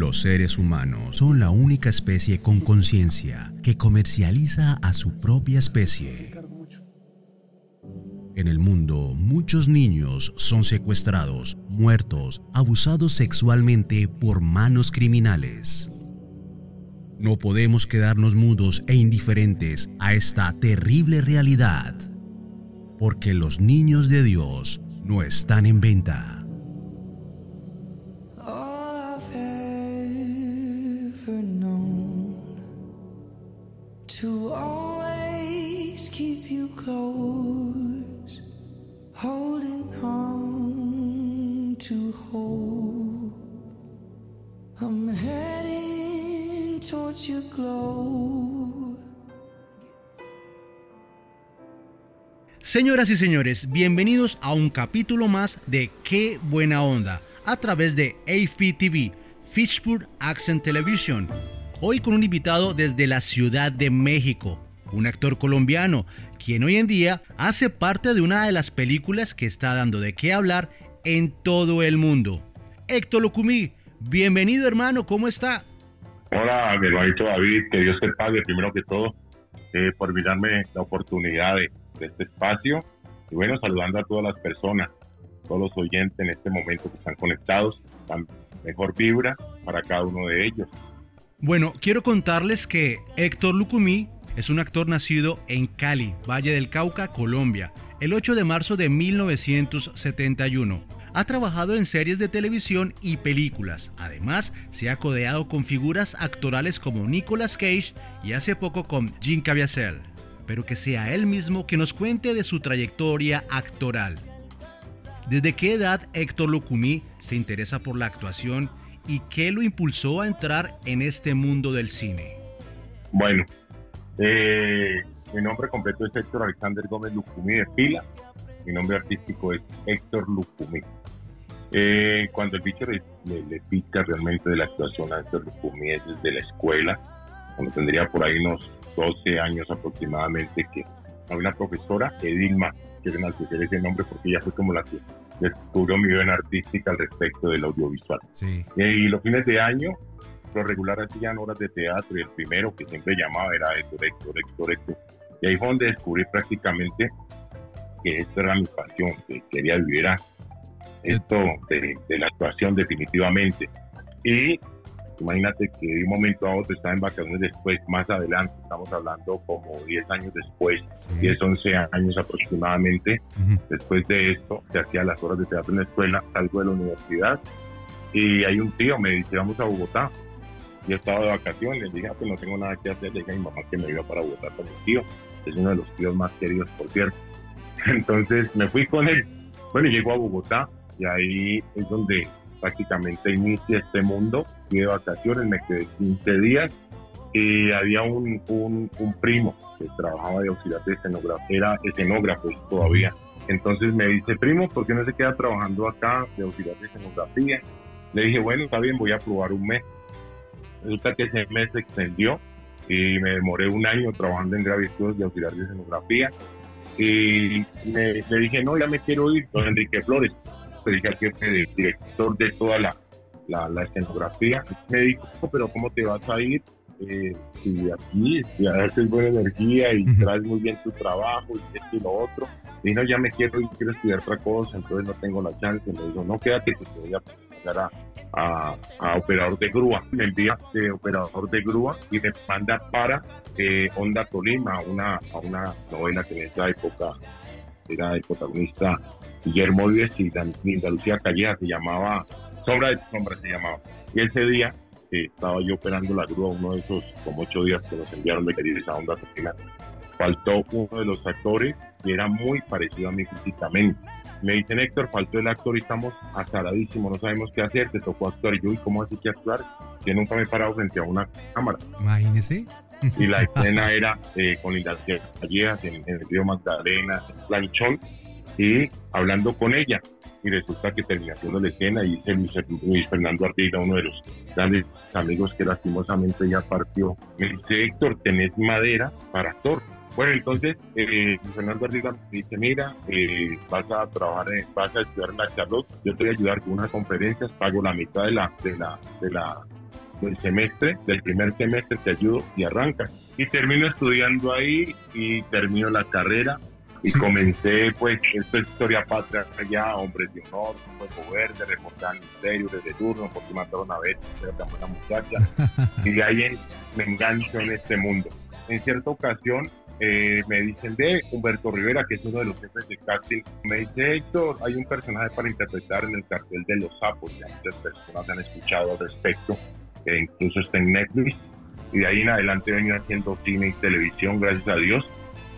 Los seres humanos son la única especie con conciencia que comercializa a su propia especie. En el mundo, muchos niños son secuestrados, muertos, abusados sexualmente por manos criminales. No podemos quedarnos mudos e indiferentes a esta terrible realidad, porque los niños de Dios no están en venta. Señoras y señores, bienvenidos a un capítulo más de Qué buena onda a través de AFTV, Fishburne Accent Television. Hoy con un invitado desde la Ciudad de México, un actor colombiano, quien hoy en día hace parte de una de las películas que está dando de qué hablar en todo el mundo. Héctor Lucumí, bienvenido hermano, ¿cómo está? Hola, mi hermanito David, que Dios te pague primero que todo eh, por mirarme la oportunidad de de este espacio. Y bueno, saludando a todas las personas, todos los oyentes en este momento que están conectados, dan mejor vibra para cada uno de ellos. Bueno, quiero contarles que Héctor Lucumí es un actor nacido en Cali, Valle del Cauca, Colombia, el 8 de marzo de 1971. Ha trabajado en series de televisión y películas. Además, se ha codeado con figuras actorales como Nicolas Cage y hace poco con Jim Caviezel pero que sea él mismo que nos cuente de su trayectoria actoral. ¿Desde qué edad Héctor Lucumí se interesa por la actuación y qué lo impulsó a entrar en este mundo del cine? Bueno, eh, mi nombre completo es Héctor Alexander Gómez Lucumí de Pila. Mi nombre artístico es Héctor Lucumí. Eh, cuando el bicho le, le, pica realmente de la actuación a Héctor Lucumí es desde la escuela, cuando tendría por ahí unos 12 años aproximadamente, que hay una profesora, Edilma, que es ese nombre porque ella fue como la que descubrió mi vida artística al respecto del audiovisual. Y los fines de año, lo regular hacían horas de teatro y el primero que siempre llamaba era Héctor, Héctor, Héctor, Héctor. Y ahí fue donde descubrí prácticamente que esto era mi pasión, que quería vivir esto de, de la actuación definitivamente. Y Imagínate que de un momento a otro estaba en vacaciones después, más adelante, estamos hablando como 10 años después, 10, 11 años aproximadamente, después de esto, se hacía las horas de teatro en la escuela, salgo de la universidad y hay un tío, me dice, vamos a Bogotá. Yo estaba de vacaciones, le dije, ah, pues no tengo nada que hacer, le dije a mi mamá que me iba para Bogotá con mi tío, es uno de los tíos más queridos, por cierto. Entonces me fui con él. Bueno, llego a Bogotá y ahí es donde prácticamente inicia este mundo. Fui de vacaciones, me quedé 15 días y había un, un, primo que trabajaba de auxiliar de escenografía, era escenógrafo todavía. Entonces me dice, primo, ¿por qué no se queda trabajando acá de auxiliar de escenografía? Le dije, bueno, está bien, voy a probar un mes. Resulta que ese mes se extendió y me demoré un año trabajando en gravísimos de auxiliar de escenografía. Y le dije, no, ya me quiero ir, don Enrique Flores dije al jefe del director de toda la, la, escenografía, me dijo, pero ¿cómo te vas a ir? Eh, si aquí si haces buena energía y traes muy bien tu trabajo y esto y lo otro. Y no, ya me quiero ir, quiero estudiar otra cosa, entonces no tengo la chance. Me dijo, no, quédate que te voy a pasar a, a, operador de grúa. Me envía de operador de grúa y me manda para eh, Onda Tolima, una, a una novela que en esa época era el protagonista Guillermo Díez y Linda Lucía Calleja, se llamaba Sombra de Sombra, se llamaba. Y ese día estaba yo operando la grúa, uno de esos como ocho días que nos enviaron de esa Onda Social, faltó uno de los actores y era muy parecido a mí físicamente. Me dicen, Héctor, faltó el actor y estamos azaradísimos, no sabemos qué hacer, te tocó actuar. Y yo, ¿y cómo así que actuar? Que nunca me he parado frente a una cámara. Imagínese. Y la escena era eh, con Linda Callejas en, el río Magdalena, en Planchón, y hablando con ella. Y resulta que termina haciendo la escena y dice Luis, Fernando Ardila, uno de los grandes amigos que lastimosamente ya partió, me dice, Héctor, tenés madera para actor. Bueno, entonces eh, Fernando Ardila me dice, mira, eh, vas a trabajar, vas a estudiar en la Charlotte, yo te voy a ayudar con unas conferencias, pago la mitad de la, de la, de la del semestre, del primer semestre te ayudo y arranca. Y termino estudiando ahí y termino la carrera y comencé pues esto es historia patria allá, hombres de honor, fuego verde, reportar misterios desde turno porque mataron a Betty, era tan buena muchacha y de ahí me engancho en este mundo. En cierta ocasión eh, me dicen de Humberto Rivera, que es uno de los jefes de casting, me dice Héctor, hay un personaje para interpretar en el cartel de los sapos, ya muchas personas han escuchado al respecto, que incluso está en Netflix, y de ahí en adelante he venido haciendo cine y televisión, gracias a Dios,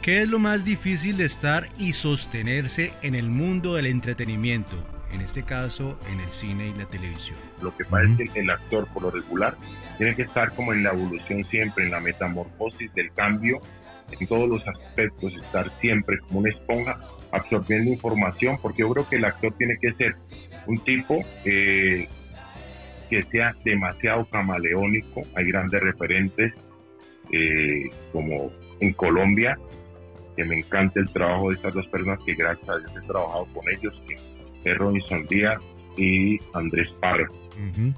¿Qué es lo más difícil de estar y sostenerse en el mundo del entretenimiento? En este caso, en el cine y la televisión. Lo que pasa es que el actor, por lo regular, tiene que estar como en la evolución siempre, en la metamorfosis del cambio, en todos los aspectos, estar siempre como una esponja absorbiendo información, porque yo creo que el actor tiene que ser un tipo eh, que sea demasiado camaleónico. Hay grandes referentes eh, como en Colombia, que me encanta el trabajo de estas dos personas que gracias a Dios he trabajado con ellos, que es Robinson Díaz y Andrés Parra,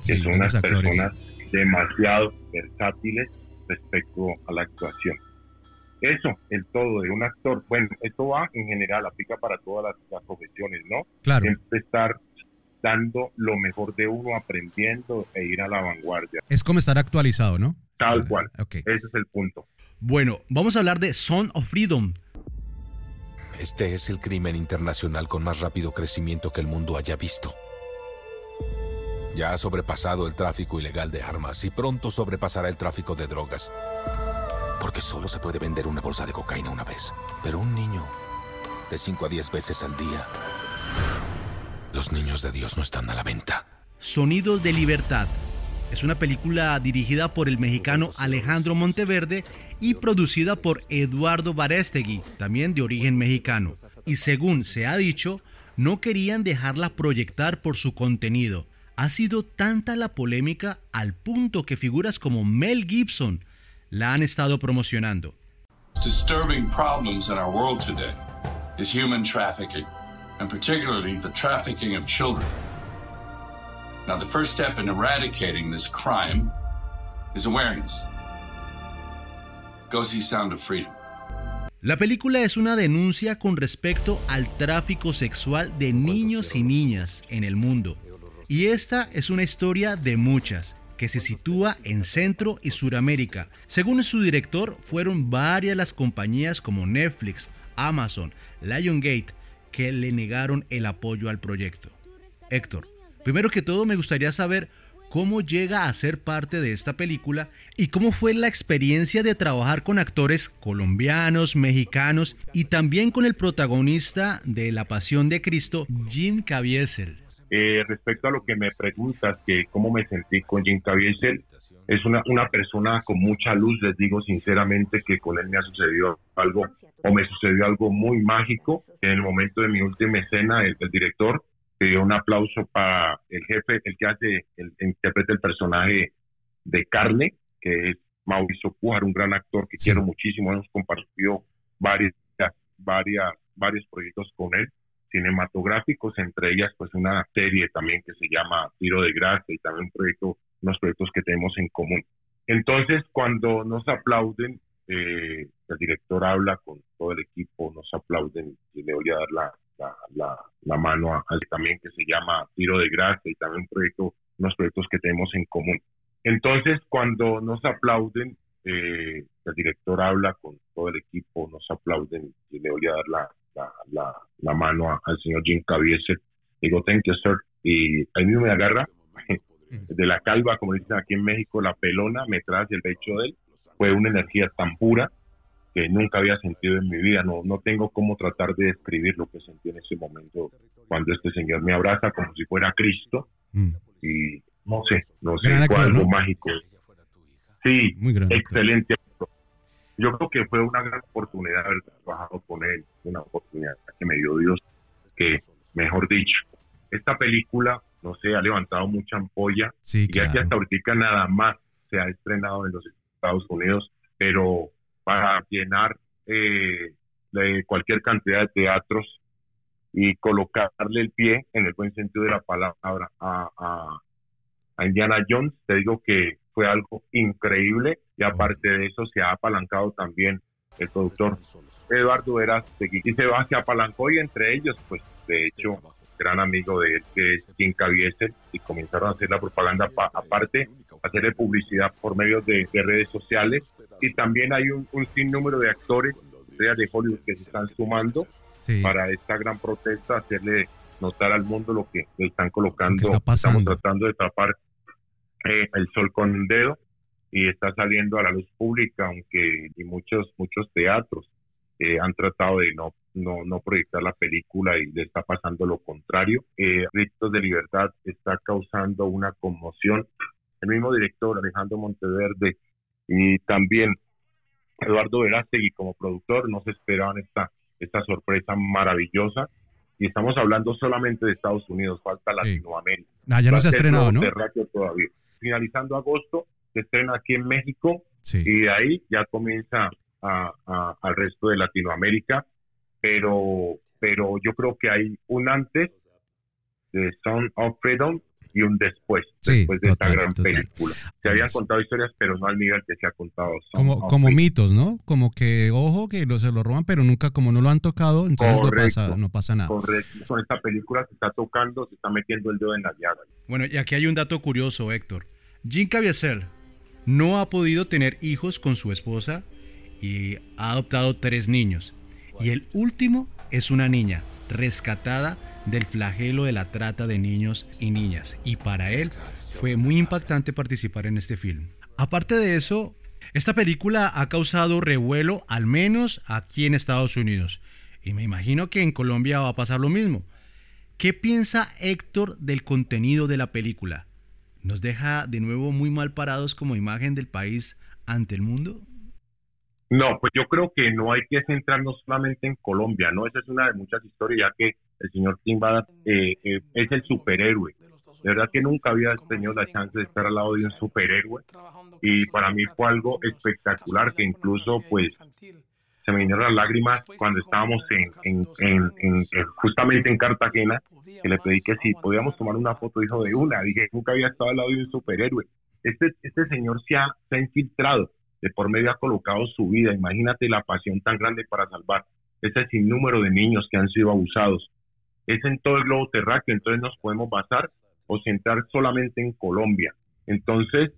que son unas personas demasiado versátiles respecto a la actuación. Eso, el todo de un actor. Bueno, esto va en general, aplica para todas las, profesiones, ¿no? Claro. Siempre estar dando lo mejor de uno, aprendiendo e ir a la vanguardia. Es como estar actualizado, ¿no? Tal cual. Ese es el punto. Bueno, vamos a hablar de Son of Freedom, este es el crimen internacional con más rápido crecimiento que el mundo haya visto. Ya ha sobrepasado el tráfico ilegal de armas y pronto sobrepasará el tráfico de drogas. Porque solo se puede vender una bolsa de cocaína una vez. Pero un niño, de 5 a 10 veces al día. Los niños de Dios no están a la venta. Sonidos de Libertad. Es una película dirigida por el mexicano Alejandro Monteverde y producida por Eduardo Barestegui, también de origen mexicano. Y según se ha dicho, no querían dejarla proyectar por su contenido. Ha sido tanta la polémica al punto que figuras como Mel Gibson la han estado promocionando. Disturbing problems in our world today is human trafficking, and particularly the trafficking of children. Now, the first step in eradicating this crime is awareness. Sound of Freedom. La película es una denuncia con respecto al tráfico sexual de niños y niñas en el mundo. Y esta es una historia de muchas, que se sitúa en Centro y Suramérica. Según su director, fueron varias las compañías como Netflix, Amazon, Liongate, que le negaron el apoyo al proyecto. Héctor, primero que todo me gustaría saber cómo llega a ser parte de esta película y cómo fue la experiencia de trabajar con actores colombianos, mexicanos y también con el protagonista de La Pasión de Cristo, Jim Caviezel. Eh, respecto a lo que me preguntas, que cómo me sentí con Jim Caviezel, es una, una persona con mucha luz, les digo sinceramente que con él me ha sucedido algo o me sucedió algo muy mágico en el momento de mi última escena, el director un aplauso para el jefe, el que hace, el, interpreta el personaje de Carne, que es Mauricio Pujar, un gran actor que quiero muchísimo. Hemos compartido varias, varias, varios proyectos con él, cinematográficos, entre ellas pues una serie también que se llama Tiro de Gracia y también un proyecto, unos proyectos que tenemos en común. Entonces, cuando nos aplauden, eh, el director habla con todo el equipo, nos aplauden y le voy a dar la, la, la, mano a, también que se llama Tiro de Gracia y también un proyecto, unos proyectos que tenemos en común. Entonces, cuando nos aplauden, eh, el director habla con todo el equipo, nos aplauden y le voy a dar la, la, la, mano al señor Jim Caviezel. Digo, thank you, sir. Y ahí mismo me agarra de la calva, como dicen aquí en México, la pelona, me trae el pecho de él. Fue una energía tan pura que nunca había sentido en mi vida. No, no tengo cómo tratar de describir lo que sentí en ese momento cuando este señor me abraza como si fuera Cristo. Mm. Y no sé, no sé, fue algo mágico. Sí, Muy excelente. Yo creo que fue una gran oportunidad haber trabajado con él, una oportunidad que me dio Dios, que, mejor dicho, esta película, no sé, ha levantado mucha ampolla, y ya que hasta ahorita nada más se ha estrenado en los Estados Unidos, pero para llenar eh, de cualquier cantidad de teatros y colocarle el pie, en el buen sentido de la palabra, a, a, Indiana Jones. Te digo que fue algo increíble y aparte de eso se ha apalancado también el productor Eduardo Verástegui y se, va, se apalancó y entre ellos pues de hecho gran amigo de él que es Jim Caviezel y comenzaron a hacer la propaganda aparte hacerle publicidad por medio de, redes sociales. Y también hay un, un sinnúmero de actores de Hollywood que se están sumando para esta gran protesta hacerle notar al mundo lo que están colocando. Estamos tratando de tapar eh, el sol con un dedo y está saliendo a la luz pública, aunque y muchos muchos teatros eh, han tratado de no, no, no proyectar la película y le está pasando lo contrario. Eh, Ritos de Libertad está causando una conmoción. El mismo director Alejandro Monteverde y también Eduardo Verástegui como productor no se esperaban esta, esta sorpresa maravillosa y estamos hablando solamente de Estados Unidos, falta Latinoamérica. Ah, ya no se ha estrenado, ¿no? Todavía finalizando agosto, se estrena aquí en México y de ahí ya comienza al resto de Latinoamérica, pero, pero yo creo que hay un antes de Son of Freedom y un después, después de esta gran película. Se habían contado historias, pero no al nivel que se ha contado. como como mitos, ¿no? Como que, ojo, que lo, se lo roban, pero nunca, como no lo han tocado, entonces no, pasa, no pasa nada. Correcto. Con esta película se está tocando, se está metiendo el dedo en la llaga. Bueno, y aquí hay un dato curioso, Héctor. Jim Caviezel no ha podido tener hijos con su esposa y ha adoptado tres niños. Y el último es una niña rescatada del flagelo de la trata de niños y niñas. Y para él fue muy impactante participar en este film. Aparte de eso, esta película ha causado revuelo al menos aquí en Estados Unidos. Y me imagino que en Colombia va a pasar lo mismo. ¿Qué piensa Héctor del contenido de la película? nos deja de nuevo muy mal parados como imagen del país ante el mundo? No, pues yo creo que no hay que centrarnos solamente en Colombia, ¿no? Esa es una de muchas historias, ya que el señor Timba eh, eh, es el superhéroe. De verdad que nunca había tenido la chance de estar al lado de un superhéroe y para mí fue algo espectacular que incluso pues se me vinieron las lágrimas cuando estábamos en, justamente en Cartagena, que le pedí que si podíamos tomar una foto, dijo de una. Dije, nunca había estado al lado de un superhéroe. Este, este señor se ha, se ha infiltrado, de por medio ha colocado su vida. Imagínate la pasión tan grande para salvar ese sinnúmero de niños que han sido abusados. Es en todo el globo terráqueo, entonces nos podemos basar o centrar solamente en Colombia. Entonces,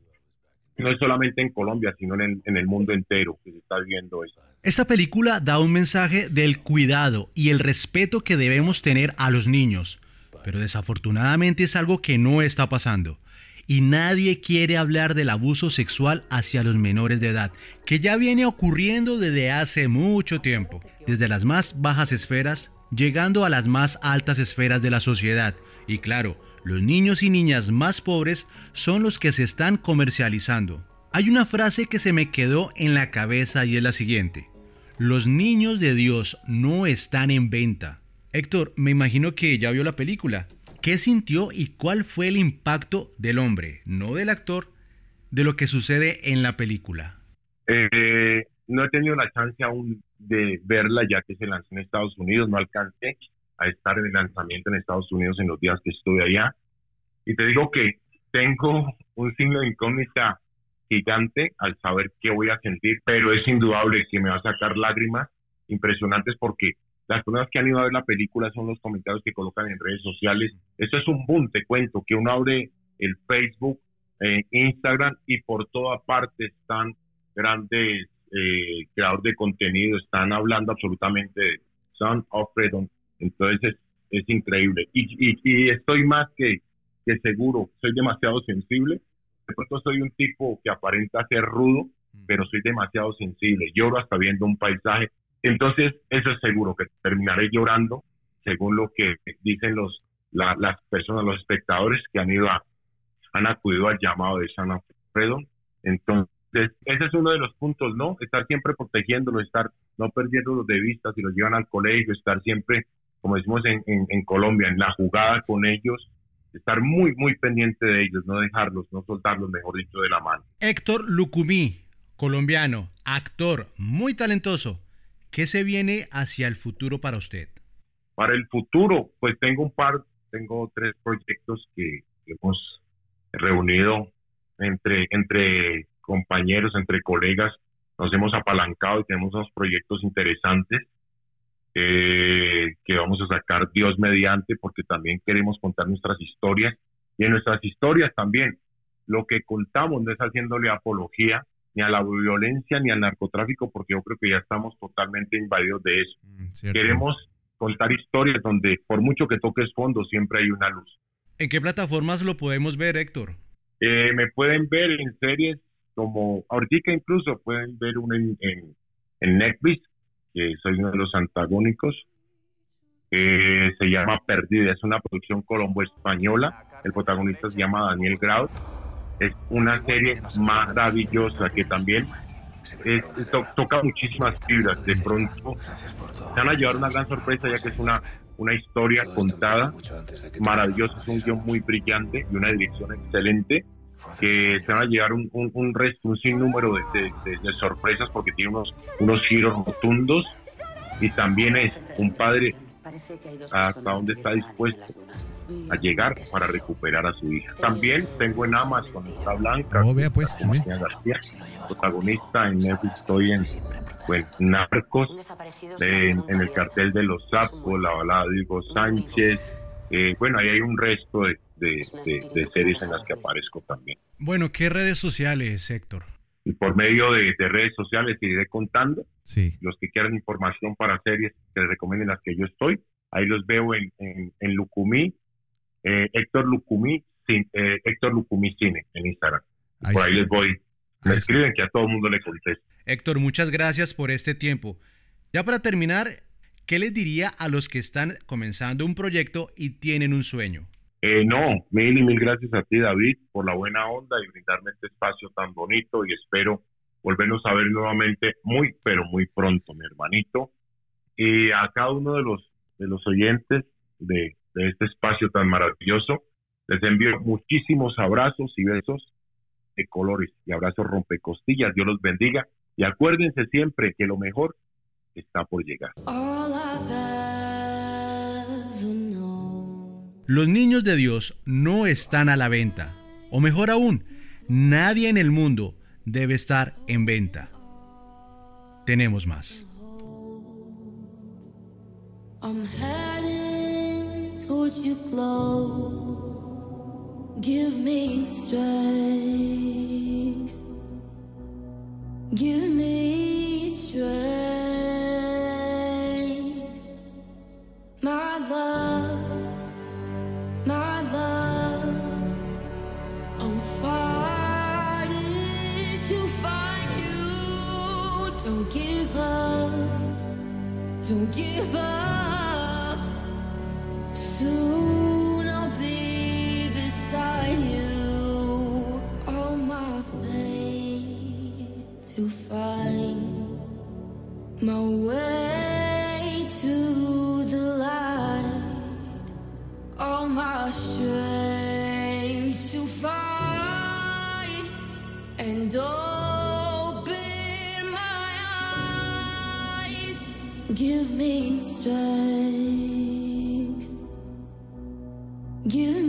no es solamente en Colombia, sino en el, mundo entero que se está viendo esto. Esta película da un mensaje del cuidado y el respeto que debemos tener a los niños, pero desafortunadamente es algo que no está pasando. Y nadie quiere hablar del abuso sexual hacia los menores de edad, que ya viene ocurriendo desde hace mucho tiempo, desde las más bajas esferas, llegando a las más altas esferas de la sociedad. Y claro, los niños y niñas más pobres son los que se están comercializando. Hay una frase que se me quedó en la cabeza y es la siguiente. Los niños de Dios no están en venta. Héctor, me imagino que ya vio la película. ¿Qué sintió y cuál fue el impacto del hombre, no del actor, de lo que sucede en la película? Eh, no he tenido la chance aún de verla ya que se lanzó en Estados Unidos, no alcancé a estar en el lanzamiento en Estados Unidos en los días que estuve allá. Y te digo que tengo un signo de incógnita gigante al saber qué voy a sentir, pero es indudable que me va a sacar lágrimas impresionantes porque las personas que han ido a ver la película son los comentarios que colocan en redes sociales. Esto es un boom, te cuento, que uno abre el Facebook, eh, Instagram y por toda parte están grandes eh, creadores de contenido, están hablando absolutamente de Son of Freedom, entonces es, increíble. Y, y, estoy más que, que seguro, soy demasiado sensible. De pronto soy un tipo que aparenta ser rudo, mm. pero soy demasiado sensible. Lloro hasta viendo un paisaje. Entonces, eso es seguro que terminaré llorando, según lo que dicen los las personas, los espectadores que han ido a, han acudido al llamado de San Alfredo. Entonces, ese es uno de los puntos, ¿no? Estar siempre protegiéndolo, estar no perdiéndolos de vista si los llevan al colegio, estar siempre como decimos en, en, Colombia, en la jugada con ellos, estar muy, muy pendiente de ellos, no dejarlos, no soltarlos, mejor dicho, de la mano. Héctor Lucumí, colombiano, actor, muy talentoso. ¿Qué se viene hacia el futuro para usted? Para el futuro, pues tengo un par, tengo tres proyectos que hemos reunido entre, entre compañeros, entre colegas, nos hemos apalancado y tenemos unos proyectos interesantes eh, que vamos a sacar Dios mediante, porque también queremos contar nuestras historias y en nuestras historias también lo que contamos no es haciéndole apología ni a la violencia ni al narcotráfico, porque yo creo que ya estamos totalmente invadidos de eso. Mm, queremos contar historias donde por mucho que toques fondo siempre hay una luz. ¿En qué plataformas lo podemos ver, Héctor? Eh, me pueden ver en series como, ahorita incluso pueden ver uno en, en, Netflix, que soy uno de los antagónicos, que se llama Perdida, es una producción colombo-española, el protagonista se llama Daniel Grau, es una serie maravillosa que también toca muchísimas fibras, de pronto se van a llevar una gran sorpresa ya que es una una historia contada maravillosa, es un guion muy brillante y una dirección excelente que se van a llevar un, un, resto, un sinnúmero de, de, sorpresas porque tiene unos, unos giros rotundos y también es un padre hasta dónde está dispuesto a llegar para recuperar a su hija. También tengo en Amazon está Blanca, oh, vea pues, García, protagonista en Netflix, estoy en pues, Narcos, en, el cartel de los sapos, la balada de Hugo Sánchez, eh, bueno, ahí hay un resto de, de, series en las que aparezco también. Bueno, ¿qué redes sociales, Héctor? Y por medio de, redes sociales iré contando. Sí. Los que quieran información para series que les recomienden las que yo estoy, ahí los veo en, en, Lucumí, eh, Héctor Lucumí, eh, Héctor Lucumí Cine en Instagram. por ahí les voy. Me escriben que a todo el mundo le contesto. Héctor, muchas gracias por este tiempo. Ya para terminar, ¿qué les diría a los que están comenzando un proyecto y tienen un sueño? Eh, no, mil y mil gracias a ti, David, por la buena onda y brindarme este espacio tan bonito y espero volvernos a ver nuevamente muy, pero muy pronto, mi hermanito. Y a cada uno de los, de los oyentes de, de este espacio tan maravilloso, les envío muchísimos abrazos y besos de colores y abrazos rompecostillas. Dios los bendiga y acuérdense siempre que lo mejor está por llegar. Los niños de Dios no están a la venta. O mejor aún, nadie en el mundo debe estar en venta. Tenemos más. Give me strength. Give me strength. Don't give up. Don't give up. Soon. Give